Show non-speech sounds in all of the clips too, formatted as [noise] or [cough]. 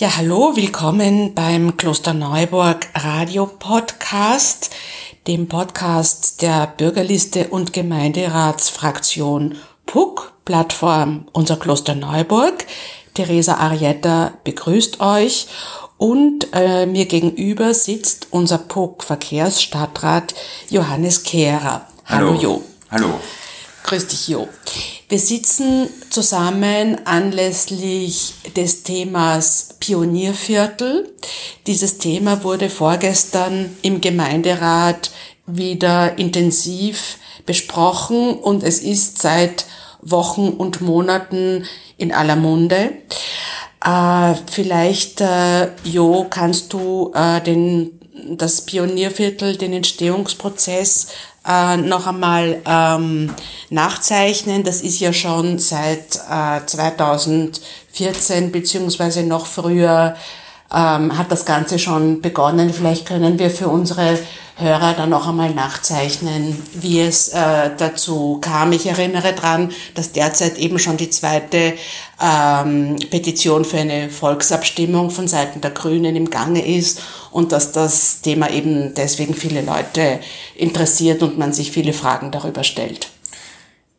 Ja, hallo, willkommen beim Kloster Neuburg Radio Podcast, dem Podcast der Bürgerliste und Gemeinderatsfraktion PUC, Plattform Unser Kloster Neuburg. Theresa Arietta begrüßt euch und äh, mir gegenüber sitzt unser PUC Verkehrsstadtrat Johannes Kehrer. Hallo, Hallo Jo. Hallo. Grüß dich, Jo. Wir sitzen zusammen anlässlich des Themas Pionierviertel. Dieses Thema wurde vorgestern im Gemeinderat wieder intensiv besprochen und es ist seit Wochen und Monaten in aller Munde. Äh, vielleicht, äh, Jo, kannst du äh, den, das Pionierviertel, den Entstehungsprozess äh, noch einmal ähm, nachzeichnen. Das ist ja schon seit äh, 2014 beziehungsweise noch früher ähm, hat das Ganze schon begonnen. Vielleicht können wir für unsere Hörer dann noch einmal nachzeichnen, wie es äh, dazu kam. Ich erinnere dran, dass derzeit eben schon die zweite ähm, Petition für eine Volksabstimmung von Seiten der Grünen im Gange ist und dass das Thema eben deswegen viele Leute interessiert und man sich viele Fragen darüber stellt.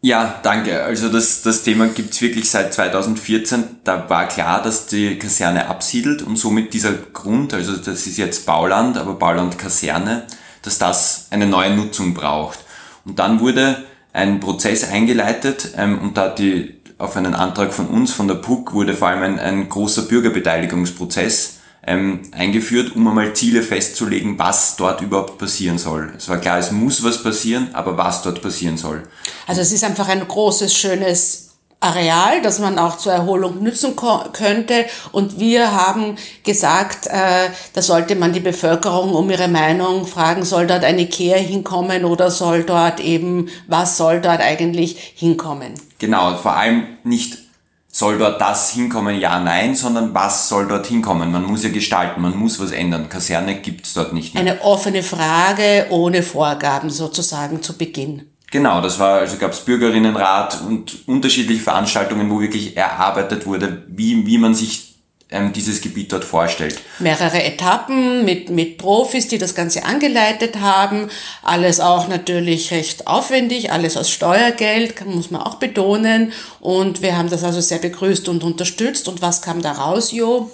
Ja, danke. Also das, das Thema gibt's wirklich seit 2014. Da war klar, dass die Kaserne absiedelt und somit dieser Grund, also das ist jetzt Bauland, aber Bauland Kaserne, dass das eine neue Nutzung braucht. Und dann wurde ein Prozess eingeleitet ähm, und da die auf einen Antrag von uns, von der PUC, wurde vor allem ein, ein großer Bürgerbeteiligungsprozess ähm, eingeführt, um einmal Ziele festzulegen, was dort überhaupt passieren soll. Es war klar, es muss was passieren, aber was dort passieren soll. Also es ist einfach ein großes, schönes Areal, das man auch zur Erholung nützen könnte. Und wir haben gesagt, äh, da sollte man die Bevölkerung um ihre Meinung fragen, soll dort eine Ikea hinkommen oder soll dort eben, was soll dort eigentlich hinkommen? Genau, vor allem nicht soll dort das hinkommen, ja, nein, sondern was soll dort hinkommen? Man muss ja gestalten, man muss was ändern. Kaserne gibt's dort nicht mehr. Eine offene Frage ohne Vorgaben sozusagen zu Beginn. Genau, das war, also gab es Bürgerinnenrat und unterschiedliche Veranstaltungen, wo wirklich erarbeitet wurde, wie, wie man sich ähm, dieses Gebiet dort vorstellt. Mehrere Etappen mit, mit Profis, die das Ganze angeleitet haben. Alles auch natürlich recht aufwendig, alles aus Steuergeld, muss man auch betonen. Und wir haben das also sehr begrüßt und unterstützt. Und was kam da raus, Jo?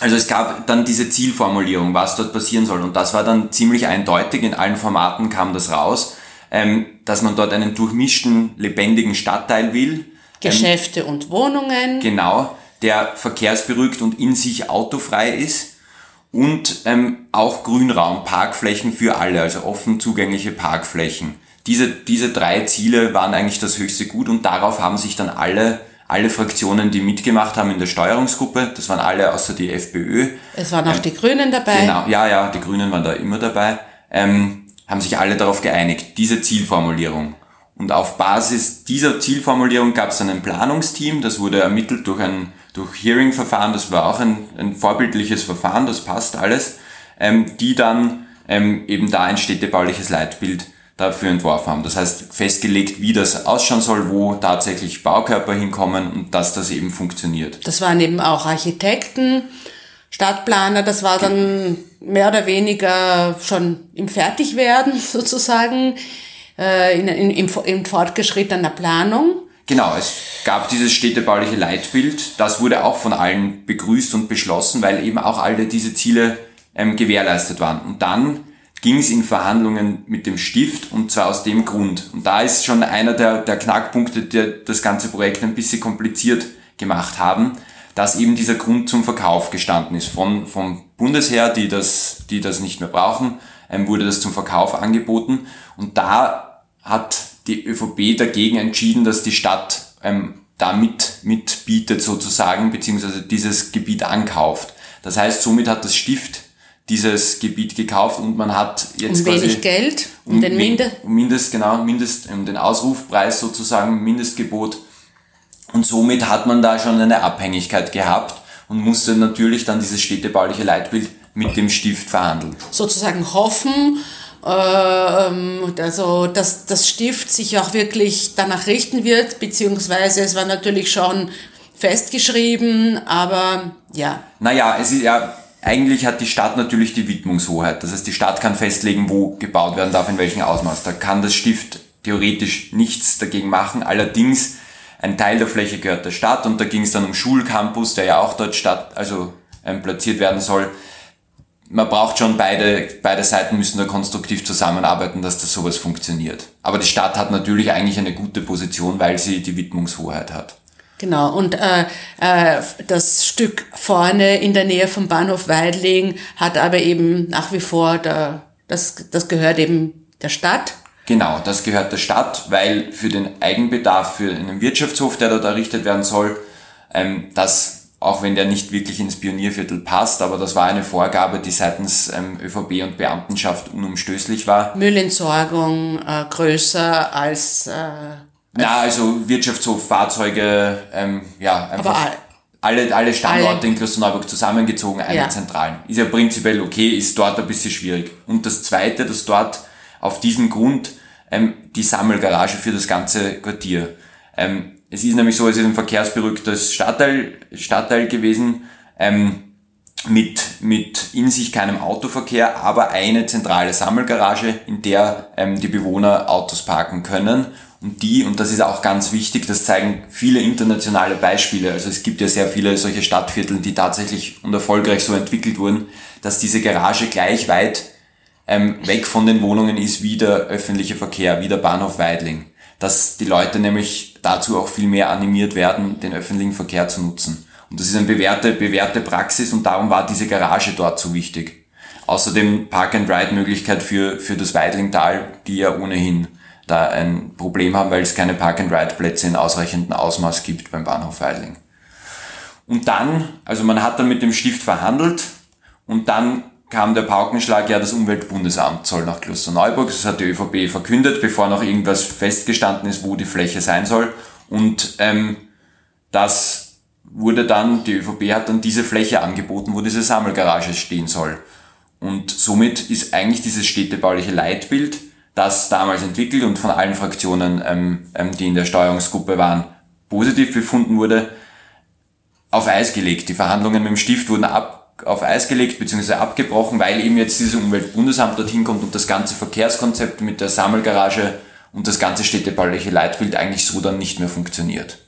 Also es gab dann diese Zielformulierung, was dort passieren soll. Und das war dann ziemlich eindeutig. In allen Formaten kam das raus ähm, dass man dort einen durchmischten, lebendigen Stadtteil will. Ähm, Geschäfte ähm, und Wohnungen. Genau, der verkehrsberuhigt und in sich autofrei ist. Und ähm, auch Grünraum, Parkflächen für alle, also offen zugängliche Parkflächen. Diese, diese drei Ziele waren eigentlich das höchste Gut und darauf haben sich dann alle, alle Fraktionen, die mitgemacht haben in der Steuerungsgruppe, das waren alle außer die FPÖ. Es waren auch ähm, die Grünen dabei. Genau, ja, ja, die Grünen waren da immer dabei. Ähm, haben sich alle darauf geeinigt, diese Zielformulierung. Und auf Basis dieser Zielformulierung gab es dann ein Planungsteam, das wurde ermittelt durch ein durch Hearing-Verfahren, das war auch ein, ein vorbildliches Verfahren, das passt alles, ähm, die dann ähm, eben da ein städtebauliches Leitbild dafür entworfen haben. Das heißt, festgelegt, wie das ausschauen soll, wo tatsächlich Baukörper hinkommen und dass das eben funktioniert. Das waren eben auch Architekten, Stadtplaner, das war dann mehr oder weniger schon im Fertigwerden [laughs] sozusagen, äh, in, in, in, in fortgeschrittener Planung. Genau, es gab dieses städtebauliche Leitbild. Das wurde auch von allen begrüßt und beschlossen, weil eben auch alle diese Ziele ähm, gewährleistet waren. Und dann ging es in Verhandlungen mit dem Stift und zwar aus dem Grund. Und da ist schon einer der, der Knackpunkte, die das ganze Projekt ein bisschen kompliziert gemacht haben dass eben dieser Grund zum Verkauf gestanden ist. Von, vom Bundesheer, die das, die das nicht mehr brauchen, ähm, wurde das zum Verkauf angeboten. Und da hat die ÖVP dagegen entschieden, dass die Stadt ähm, da mit, mitbietet sozusagen, beziehungsweise dieses Gebiet ankauft. Das heißt, somit hat das Stift dieses Gebiet gekauft und man hat jetzt um quasi wenig Geld, um, um den Mindest, um Mindest genau Mindest, um den Ausrufpreis sozusagen Mindestgebot und somit hat man da schon eine Abhängigkeit gehabt und musste natürlich dann dieses städtebauliche Leitbild mit dem Stift verhandeln. Sozusagen hoffen, also dass das Stift sich auch wirklich danach richten wird, beziehungsweise es war natürlich schon festgeschrieben, aber ja. Naja, es ist ja, eigentlich hat die Stadt natürlich die Widmungshoheit. Das heißt, die Stadt kann festlegen, wo gebaut werden darf, in welchem Ausmaß. Da kann das Stift theoretisch nichts dagegen machen. Allerdings, ein Teil der Fläche gehört der Stadt und da ging es dann um Schulcampus, der ja auch dort statt, also ähm, platziert werden soll. Man braucht schon beide, beide Seiten müssen da konstruktiv zusammenarbeiten, dass das sowas funktioniert. Aber die Stadt hat natürlich eigentlich eine gute Position, weil sie die Widmungshoheit hat. Genau, und äh, äh, das Stück vorne in der Nähe vom Bahnhof Weidling hat aber eben nach wie vor, der, das, das gehört eben der Stadt. Genau, das gehört der Stadt, weil für den Eigenbedarf, für einen Wirtschaftshof, der dort errichtet werden soll, ähm, das auch wenn der nicht wirklich ins Pionierviertel passt, aber das war eine Vorgabe, die seitens ähm, ÖVP und Beamtenschaft unumstößlich war. Müllentsorgung äh, größer als äh, na, also Wirtschaftshof, Fahrzeuge, ähm, ja, einfach alle, alle Standorte alle. in Klosterneuburg zusammengezogen, eine ja. zentralen. Ist ja prinzipiell okay, ist dort ein bisschen schwierig. Und das Zweite, dass dort auf diesem Grund ähm, die Sammelgarage für das ganze Quartier. Ähm, es ist nämlich so, es ist ein verkehrsberücktes Stadtteil, Stadtteil gewesen, ähm, mit, mit in sich keinem Autoverkehr, aber eine zentrale Sammelgarage, in der ähm, die Bewohner Autos parken können und die, und das ist auch ganz wichtig, das zeigen viele internationale Beispiele. Also es gibt ja sehr viele solche Stadtviertel, die tatsächlich und erfolgreich so entwickelt wurden, dass diese Garage gleich weit ähm, weg von den Wohnungen ist wie der öffentliche Verkehr, wie der Bahnhof Weidling. Dass die Leute nämlich dazu auch viel mehr animiert werden, den öffentlichen Verkehr zu nutzen. Und das ist eine bewährte, bewährte Praxis und darum war diese Garage dort so wichtig. Außerdem Park-and-Ride-Möglichkeit für, für das Weidlingtal, die ja ohnehin da ein Problem haben, weil es keine Park-and-Ride-Plätze in ausreichendem Ausmaß gibt beim Bahnhof Weidling. Und dann, also man hat dann mit dem Stift verhandelt und dann kam der Paukenschlag, ja, das Umweltbundesamt soll nach Klosterneuburg, das hat die ÖVP verkündet, bevor noch irgendwas festgestanden ist, wo die Fläche sein soll. Und ähm, das wurde dann, die ÖVP hat dann diese Fläche angeboten, wo diese Sammelgarage stehen soll. Und somit ist eigentlich dieses städtebauliche Leitbild das damals entwickelt und von allen Fraktionen, ähm, ähm, die in der Steuerungsgruppe waren, positiv befunden wurde, auf Eis gelegt. Die Verhandlungen mit dem Stift wurden ab, auf Eis gelegt bzw. abgebrochen, weil eben jetzt dieses Umweltbundesamt dorthin kommt und das ganze Verkehrskonzept mit der Sammelgarage und das ganze städtebauliche Leitbild eigentlich so dann nicht mehr funktioniert.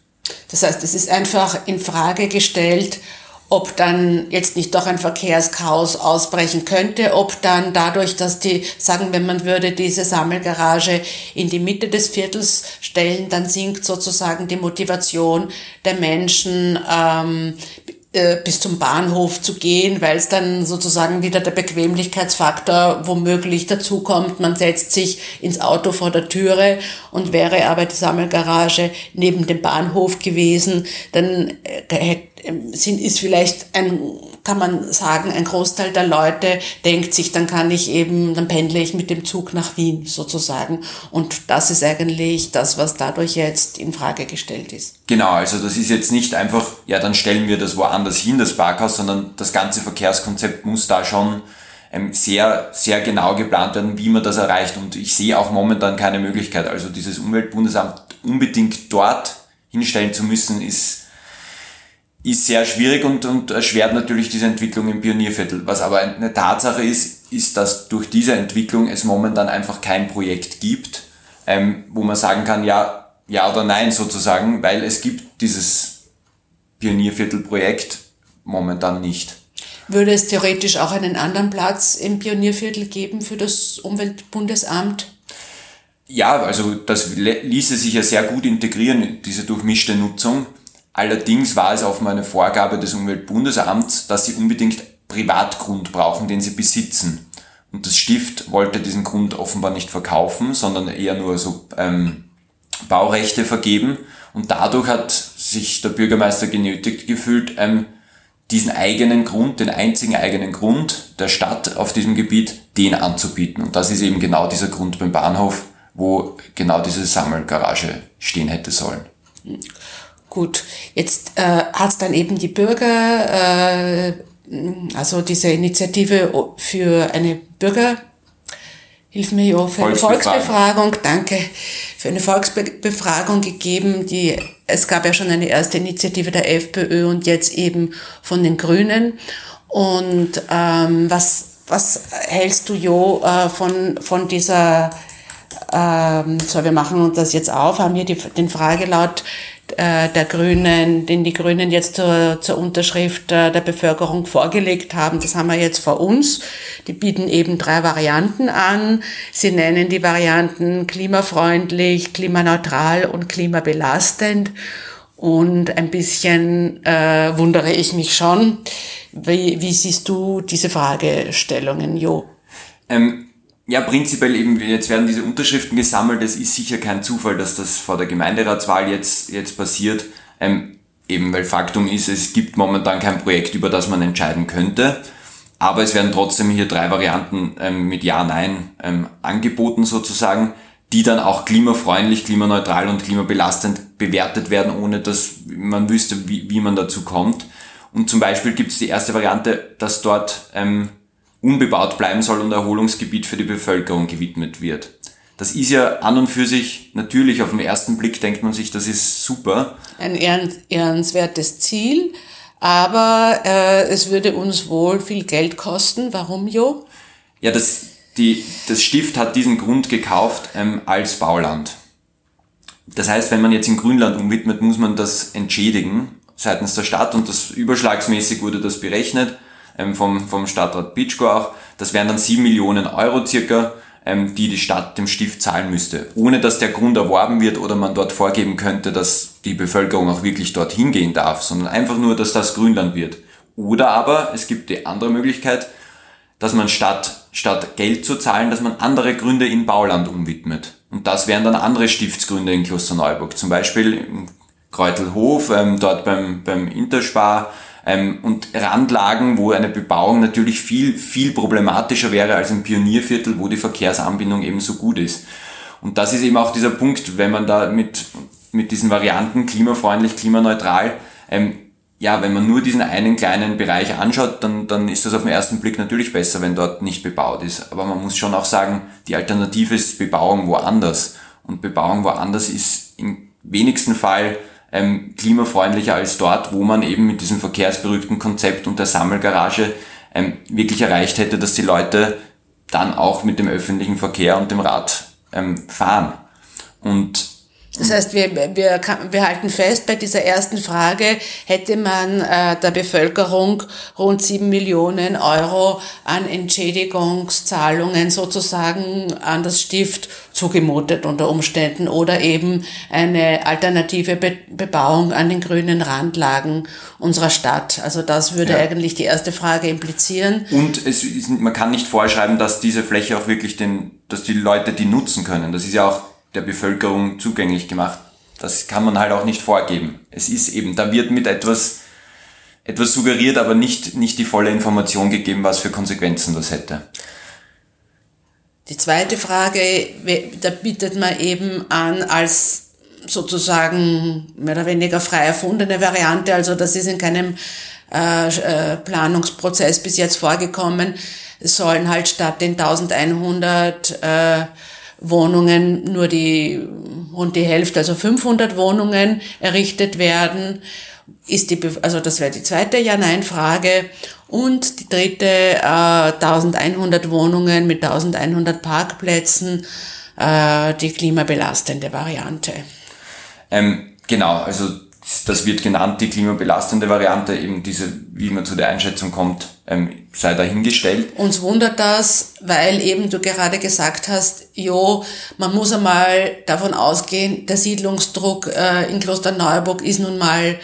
Das heißt, es ist einfach in Frage gestellt, ob dann jetzt nicht doch ein Verkehrschaos ausbrechen könnte, ob dann dadurch, dass die, sagen wir, man würde diese Sammelgarage in die Mitte des Viertels stellen, dann sinkt sozusagen die Motivation der Menschen, ähm, äh, bis zum Bahnhof zu gehen, weil es dann sozusagen wieder der Bequemlichkeitsfaktor womöglich dazukommt. Man setzt sich ins Auto vor der Türe und wäre aber die Sammelgarage neben dem Bahnhof gewesen, dann äh, sind, ist vielleicht ein, kann man sagen, ein Großteil der Leute denkt sich, dann kann ich eben, dann pendle ich mit dem Zug nach Wien sozusagen. Und das ist eigentlich das, was dadurch jetzt in Frage gestellt ist. Genau, also das ist jetzt nicht einfach, ja, dann stellen wir das woanders hin, das Parkhaus, sondern das ganze Verkehrskonzept muss da schon ähm, sehr, sehr genau geplant werden, wie man das erreicht. Und ich sehe auch momentan keine Möglichkeit. Also dieses Umweltbundesamt unbedingt dort hinstellen zu müssen, ist, ist sehr schwierig und, und erschwert natürlich diese Entwicklung im Pionierviertel. Was aber eine Tatsache ist, ist, dass durch diese Entwicklung es momentan einfach kein Projekt gibt, ähm, wo man sagen kann, ja, ja oder nein sozusagen, weil es gibt dieses Pionierviertelprojekt momentan nicht. Würde es theoretisch auch einen anderen Platz im Pionierviertel geben für das Umweltbundesamt? Ja, also das ließe sich ja sehr gut integrieren, diese durchmischte Nutzung. Allerdings war es auf meine Vorgabe des Umweltbundesamts, dass sie unbedingt Privatgrund brauchen, den sie besitzen. Und das Stift wollte diesen Grund offenbar nicht verkaufen, sondern eher nur so ähm, Baurechte vergeben und dadurch hat sich der Bürgermeister genötigt gefühlt, ähm, diesen eigenen Grund, den einzigen eigenen Grund der Stadt auf diesem Gebiet, den anzubieten. Und das ist eben genau dieser Grund beim Bahnhof, wo genau diese Sammelgarage stehen hätte sollen. Gut, jetzt äh, hat dann eben die Bürger, äh, also diese Initiative für eine Bürger Hilf mir ja für eine Volksbefragung, danke, für eine Volksbefragung gegeben, die, es gab ja schon eine erste Initiative der FPÖ und jetzt eben von den Grünen. Und ähm, was, was hältst du, Jo, äh, von, von dieser, ähm, so wir machen uns das jetzt auf, haben hier die, den Fragelaut äh, der Grünen, den die Grünen jetzt zur, zur Unterschrift äh, der Bevölkerung vorgelegt haben. Das haben wir jetzt vor uns. Die bieten eben drei Varianten an. Sie nennen die Varianten klimafreundlich, klimaneutral und klimabelastend. Und ein bisschen äh, wundere ich mich schon. Wie, wie siehst du diese Fragestellungen, Jo? Ähm ja, prinzipiell eben, jetzt werden diese Unterschriften gesammelt. Es ist sicher kein Zufall, dass das vor der Gemeinderatswahl jetzt, jetzt passiert. Ähm, eben, weil Faktum ist, es gibt momentan kein Projekt, über das man entscheiden könnte. Aber es werden trotzdem hier drei Varianten ähm, mit Ja, Nein ähm, angeboten sozusagen, die dann auch klimafreundlich, klimaneutral und klimabelastend bewertet werden, ohne dass man wüsste, wie, wie man dazu kommt. Und zum Beispiel gibt es die erste Variante, dass dort ähm, unbebaut bleiben soll und Erholungsgebiet für die Bevölkerung gewidmet wird. Das ist ja an und für sich natürlich auf den ersten Blick denkt man sich, das ist super. Ein ehrenswertes Ziel, aber äh, es würde uns wohl viel Geld kosten. Warum, Jo? Ja, das, die, das Stift hat diesen Grund gekauft ähm, als Bauland. Das heißt, wenn man jetzt in Grünland umwidmet, muss man das entschädigen seitens der Stadt und das überschlagsmäßig wurde das berechnet vom, vom Stadtrat Pitschko auch. Das wären dann sieben Millionen Euro circa, ähm, die die Stadt dem Stift zahlen müsste, ohne dass der Grund erworben wird oder man dort vorgeben könnte, dass die Bevölkerung auch wirklich dorthin gehen darf, sondern einfach nur, dass das Grünland wird. Oder aber es gibt die andere Möglichkeit, dass man statt, statt Geld zu zahlen, dass man andere Gründe in Bauland umwidmet. Und das wären dann andere Stiftsgründe in Klosterneuburg. Zum Beispiel im Kräutelhof, ähm, dort beim, beim Interspar, ähm, und Randlagen, wo eine Bebauung natürlich viel, viel problematischer wäre als im Pionierviertel, wo die Verkehrsanbindung eben so gut ist. Und das ist eben auch dieser Punkt, wenn man da mit, mit diesen Varianten klimafreundlich, klimaneutral, ähm, ja, wenn man nur diesen einen kleinen Bereich anschaut, dann, dann ist das auf den ersten Blick natürlich besser, wenn dort nicht bebaut ist. Aber man muss schon auch sagen, die Alternative ist Bebauung woanders. Und Bebauung woanders ist im wenigsten Fall ähm, klimafreundlicher als dort, wo man eben mit diesem verkehrsberückten Konzept und der Sammelgarage ähm, wirklich erreicht hätte, dass die Leute dann auch mit dem öffentlichen Verkehr und dem Rad ähm, fahren. Und das heißt, wir, wir, wir halten fest, bei dieser ersten Frage hätte man äh, der Bevölkerung rund sieben Millionen Euro an Entschädigungszahlungen sozusagen an das Stift zugemutet unter Umständen oder eben eine alternative Be Bebauung an den grünen Randlagen unserer Stadt. Also das würde ja. eigentlich die erste Frage implizieren. Und es ist, man kann nicht vorschreiben, dass diese Fläche auch wirklich den, dass die Leute die nutzen können. Das ist ja auch der Bevölkerung zugänglich gemacht. Das kann man halt auch nicht vorgeben. Es ist eben, da wird mit etwas, etwas suggeriert, aber nicht, nicht die volle Information gegeben, was für Konsequenzen das hätte. Die zweite Frage, da bietet man eben an als sozusagen mehr oder weniger frei erfundene Variante, also das ist in keinem äh, äh Planungsprozess bis jetzt vorgekommen, es sollen halt statt den 1100 äh, Wohnungen nur die, rund die Hälfte, also 500 Wohnungen errichtet werden. Ist die, also das wäre die zweite Ja-Nein-Frage. Und die dritte, äh, 1100 Wohnungen mit 1100 Parkplätzen, äh, die klimabelastende Variante. Ähm, genau, also das wird genannt, die klimabelastende Variante, eben diese, wie man zu der Einschätzung kommt, ähm, sei dahingestellt. Uns wundert das, weil eben du gerade gesagt hast, jo, man muss einmal davon ausgehen, der Siedlungsdruck äh, in Klosterneuburg ist nun mal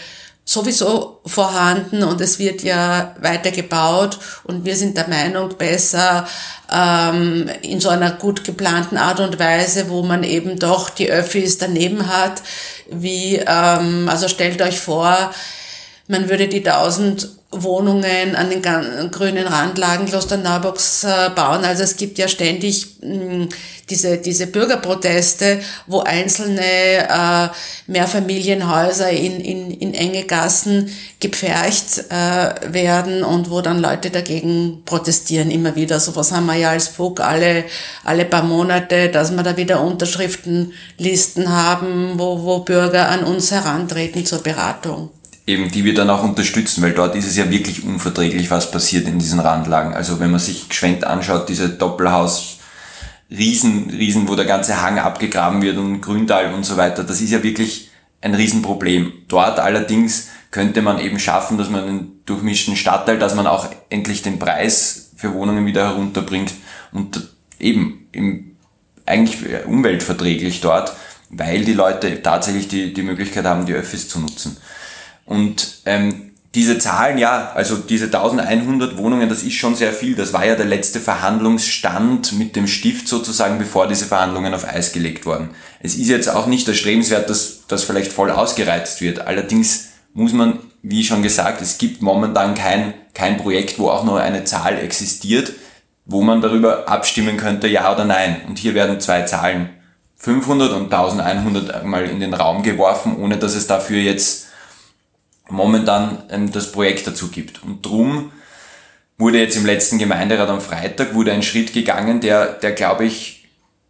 sowieso vorhanden und es wird ja weiter gebaut und wir sind der Meinung, besser ähm, in so einer gut geplanten Art und Weise, wo man eben doch die Öffis daneben hat, wie, ähm, also stellt euch vor, man würde die 1000 Wohnungen an den grünen Randlagen Klosterneuburgs äh, bauen. Also es gibt ja ständig mh, diese, diese Bürgerproteste, wo einzelne äh, Mehrfamilienhäuser in, in, in enge Gassen gepfercht äh, werden und wo dann Leute dagegen protestieren immer wieder. Sowas haben wir ja als FUG alle, alle paar Monate, dass wir da wieder Unterschriftenlisten haben, wo, wo Bürger an uns herantreten zur Beratung eben die wir dann auch unterstützen, weil dort ist es ja wirklich unverträglich, was passiert in diesen Randlagen. Also wenn man sich geschwenkt anschaut, diese Doppelhaus, Riesen, Riesen, wo der ganze Hang abgegraben wird und Grüntal und so weiter, das ist ja wirklich ein Riesenproblem. Dort allerdings könnte man eben schaffen, dass man einen durchmischten Stadtteil, dass man auch endlich den Preis für Wohnungen wieder herunterbringt und eben im, eigentlich umweltverträglich dort, weil die Leute tatsächlich die, die Möglichkeit haben, die Öffis zu nutzen. Und ähm, diese Zahlen, ja, also diese 1100 Wohnungen, das ist schon sehr viel. Das war ja der letzte Verhandlungsstand mit dem Stift sozusagen, bevor diese Verhandlungen auf Eis gelegt wurden. Es ist jetzt auch nicht erstrebenswert, dass das vielleicht voll ausgereizt wird. Allerdings muss man, wie schon gesagt, es gibt momentan kein, kein Projekt, wo auch nur eine Zahl existiert, wo man darüber abstimmen könnte, ja oder nein. Und hier werden zwei Zahlen, 500 und 1100 mal in den Raum geworfen, ohne dass es dafür jetzt momentan ähm, das Projekt dazu gibt. Und drum wurde jetzt im letzten Gemeinderat am Freitag wurde ein Schritt gegangen, der, der glaube ich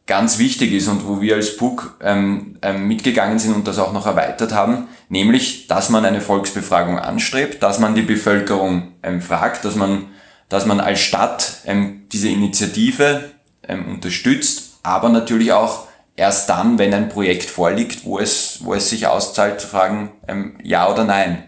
ganz wichtig ist und wo wir als PUC ähm, ähm, mitgegangen sind und das auch noch erweitert haben, nämlich, dass man eine Volksbefragung anstrebt, dass man die Bevölkerung ähm, fragt, dass man, dass man als Stadt ähm, diese Initiative ähm, unterstützt, aber natürlich auch erst dann, wenn ein Projekt vorliegt, wo es, wo es sich auszahlt, zu fragen, ähm, ja oder nein.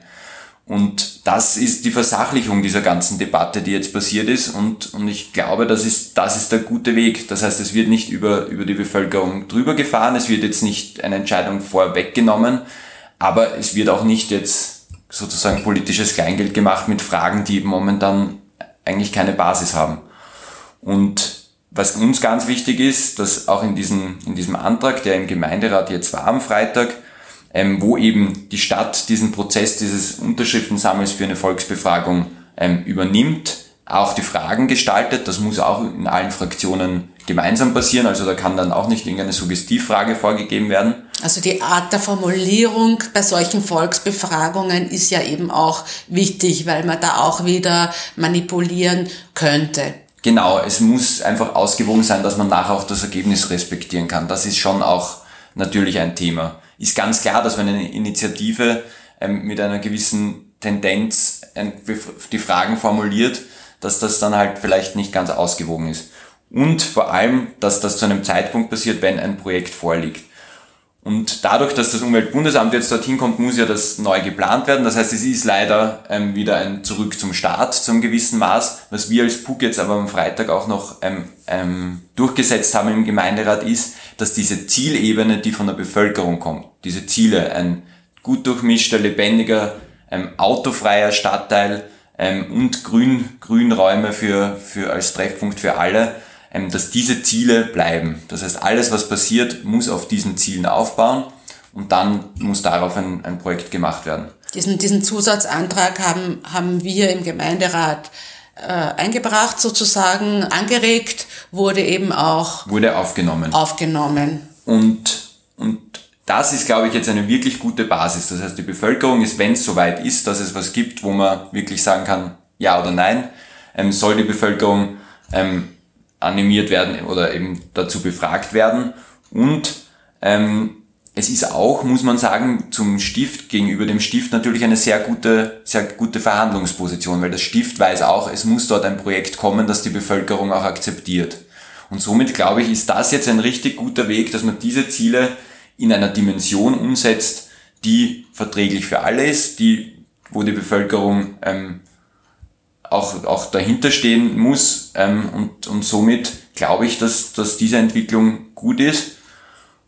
Und das ist die Versachlichung dieser ganzen Debatte, die jetzt passiert ist. Und, und ich glaube, das ist, das ist der gute Weg. Das heißt, es wird nicht über, über die Bevölkerung drüber gefahren, es wird jetzt nicht eine Entscheidung vorweggenommen, aber es wird auch nicht jetzt sozusagen politisches Kleingeld gemacht mit Fragen, die momentan eigentlich keine Basis haben. Und was uns ganz wichtig ist, dass auch in diesem, in diesem Antrag, der im Gemeinderat jetzt war am Freitag, ähm, wo eben die Stadt diesen Prozess dieses Unterschriftensammels für eine Volksbefragung ähm, übernimmt, auch die Fragen gestaltet. Das muss auch in allen Fraktionen gemeinsam passieren. Also da kann dann auch nicht irgendeine Suggestivfrage vorgegeben werden. Also die Art der Formulierung bei solchen Volksbefragungen ist ja eben auch wichtig, weil man da auch wieder manipulieren könnte. Genau, es muss einfach ausgewogen sein, dass man nachher auch das Ergebnis respektieren kann. Das ist schon auch natürlich ein Thema. Ist ganz klar, dass wenn eine Initiative ähm, mit einer gewissen Tendenz ähm, die Fragen formuliert, dass das dann halt vielleicht nicht ganz ausgewogen ist. Und vor allem, dass das zu einem Zeitpunkt passiert, wenn ein Projekt vorliegt. Und dadurch, dass das Umweltbundesamt jetzt dorthin kommt, muss ja das neu geplant werden. Das heißt, es ist leider ähm, wieder ein Zurück zum Start zum gewissen Maß. Was wir als PUC jetzt aber am Freitag auch noch ähm, ähm, durchgesetzt haben im Gemeinderat ist, dass diese Zielebene, die von der Bevölkerung kommt, diese Ziele, ein gut durchmischter, lebendiger, ähm, autofreier Stadtteil ähm, und Grün, Grünräume für, für als Treffpunkt für alle, dass diese Ziele bleiben. Das heißt, alles, was passiert, muss auf diesen Zielen aufbauen und dann muss darauf ein, ein Projekt gemacht werden. Diesen, diesen Zusatzantrag haben, haben wir im Gemeinderat äh, eingebracht, sozusagen angeregt, wurde eben auch wurde aufgenommen. Aufgenommen. Und, und das ist, glaube ich, jetzt eine wirklich gute Basis. Das heißt, die Bevölkerung ist, wenn es soweit ist, dass es was gibt, wo man wirklich sagen kann, ja oder nein, ähm, soll die Bevölkerung ähm, animiert werden oder eben dazu befragt werden. Und ähm, es ist auch, muss man sagen, zum Stift gegenüber dem Stift natürlich eine sehr gute, sehr gute Verhandlungsposition, weil das Stift weiß auch, es muss dort ein Projekt kommen, das die Bevölkerung auch akzeptiert. Und somit glaube ich, ist das jetzt ein richtig guter Weg, dass man diese Ziele in einer Dimension umsetzt, die verträglich für alle ist, die, wo die Bevölkerung ähm, auch, auch dahinter stehen muss. Ähm, und, und somit glaube ich, dass, dass diese Entwicklung gut ist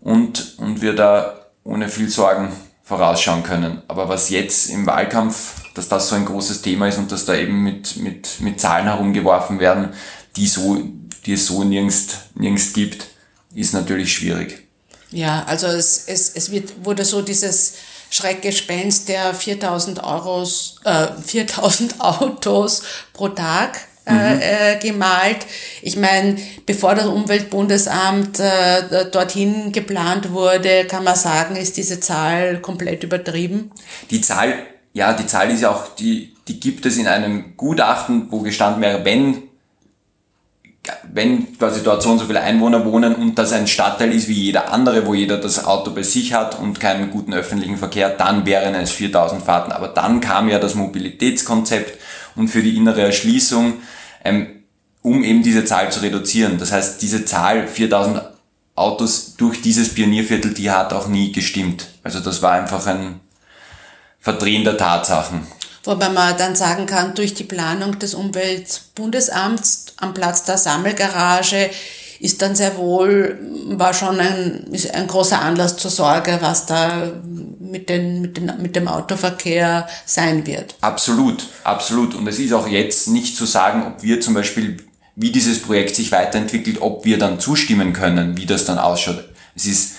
und, und wir da ohne viel Sorgen vorausschauen können. Aber was jetzt im Wahlkampf, dass das so ein großes Thema ist und dass da eben mit, mit, mit Zahlen herumgeworfen werden, die, so, die es so nirgends, nirgends gibt, ist natürlich schwierig. Ja, also es, es, es wird, wurde so dieses Schreckgespenst der 4000 Euros, äh, 4000 Autos pro Tag äh, mhm. äh, gemalt. Ich meine, bevor das Umweltbundesamt äh, dorthin geplant wurde, kann man sagen, ist diese Zahl komplett übertrieben. Die Zahl, ja, die Zahl ist ja auch, die, die gibt es in einem Gutachten, wo gestanden wäre, wenn wenn quasi dort so und so viele Einwohner wohnen und das ein Stadtteil ist wie jeder andere, wo jeder das Auto bei sich hat und keinen guten öffentlichen Verkehr, dann wären es 4000 Fahrten. Aber dann kam ja das Mobilitätskonzept und für die innere Erschließung, ähm, um eben diese Zahl zu reduzieren. Das heißt, diese Zahl 4000 Autos durch dieses Pionierviertel, die hat auch nie gestimmt. Also das war einfach ein Verdrehen der Tatsachen. Wobei man dann sagen kann, durch die Planung des Umweltbundesamts am Platz der Sammelgarage ist dann sehr wohl, war schon ein, ist ein großer Anlass zur Sorge, was da mit, den, mit, den, mit dem Autoverkehr sein wird. Absolut, absolut. Und es ist auch jetzt nicht zu sagen, ob wir zum Beispiel, wie dieses Projekt sich weiterentwickelt, ob wir dann zustimmen können, wie das dann ausschaut. Es ist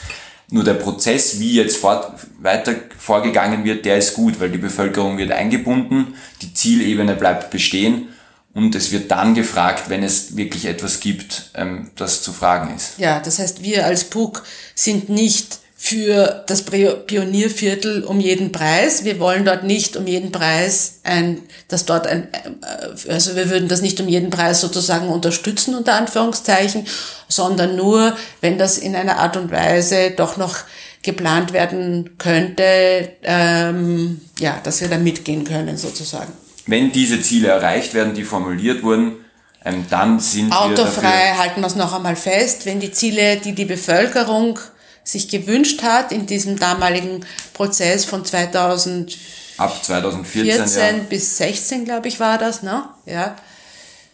nur der Prozess, wie jetzt fort, weiter vorgegangen wird, der ist gut, weil die Bevölkerung wird eingebunden, die Zielebene bleibt bestehen und es wird dann gefragt, wenn es wirklich etwas gibt, ähm, das zu fragen ist. Ja, das heißt, wir als PUC sind nicht für das Pionierviertel um jeden Preis. Wir wollen dort nicht um jeden Preis ein, dass dort ein, äh, also wir würden das nicht um jeden Preis sozusagen unterstützen, unter Anführungszeichen, sondern nur, wenn das in einer Art und Weise doch noch geplant werden könnte, ähm, ja, dass wir da mitgehen können sozusagen wenn diese Ziele erreicht werden, die formuliert wurden, ähm, dann sind Autofrei wir dafür halten wir es noch einmal fest, wenn die Ziele, die die Bevölkerung sich gewünscht hat in diesem damaligen Prozess von 2000 ab 2014 14 ja. bis 16 glaube ich war das, ne? Ja.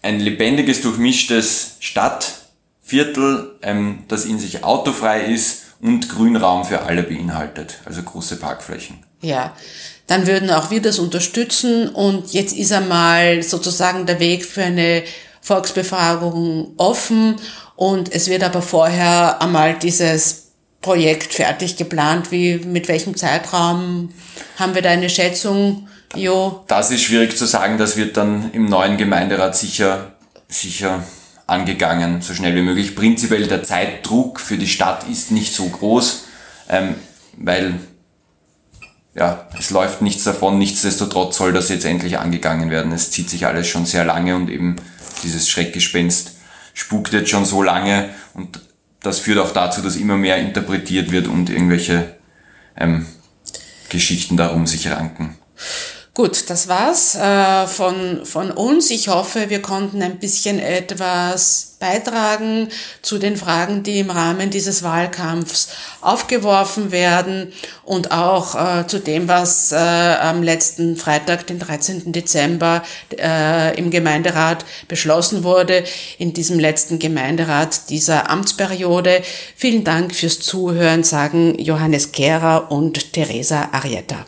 Ein lebendiges durchmischtes Stadtviertel, ähm, das in sich autofrei ist und Grünraum für alle beinhaltet, also große Parkflächen. Ja dann würden auch wir das unterstützen. Und jetzt ist einmal sozusagen der Weg für eine Volksbefragung offen. Und es wird aber vorher einmal dieses Projekt fertig geplant. Wie, mit welchem Zeitraum haben wir da eine Schätzung? Jo. Das ist schwierig zu sagen. Das wird dann im neuen Gemeinderat sicher, sicher angegangen, so schnell wie möglich. Prinzipiell der Zeitdruck für die Stadt ist nicht so groß, ähm, weil ja, es läuft nichts davon, nichtsdestotrotz soll das jetzt endlich angegangen werden. Es zieht sich alles schon sehr lange und eben dieses Schreckgespenst spukt jetzt schon so lange und das führt auch dazu, dass immer mehr interpretiert wird und irgendwelche ähm, Geschichten darum sich ranken. Gut, das war's äh, von, von uns. Ich hoffe, wir konnten ein bisschen etwas beitragen zu den Fragen, die im Rahmen dieses Wahlkampfs aufgeworfen werden und auch äh, zu dem, was äh, am letzten Freitag, den 13. Dezember, äh, im Gemeinderat beschlossen wurde, in diesem letzten Gemeinderat dieser Amtsperiode. Vielen Dank fürs Zuhören, sagen Johannes Kehrer und Teresa Arietta.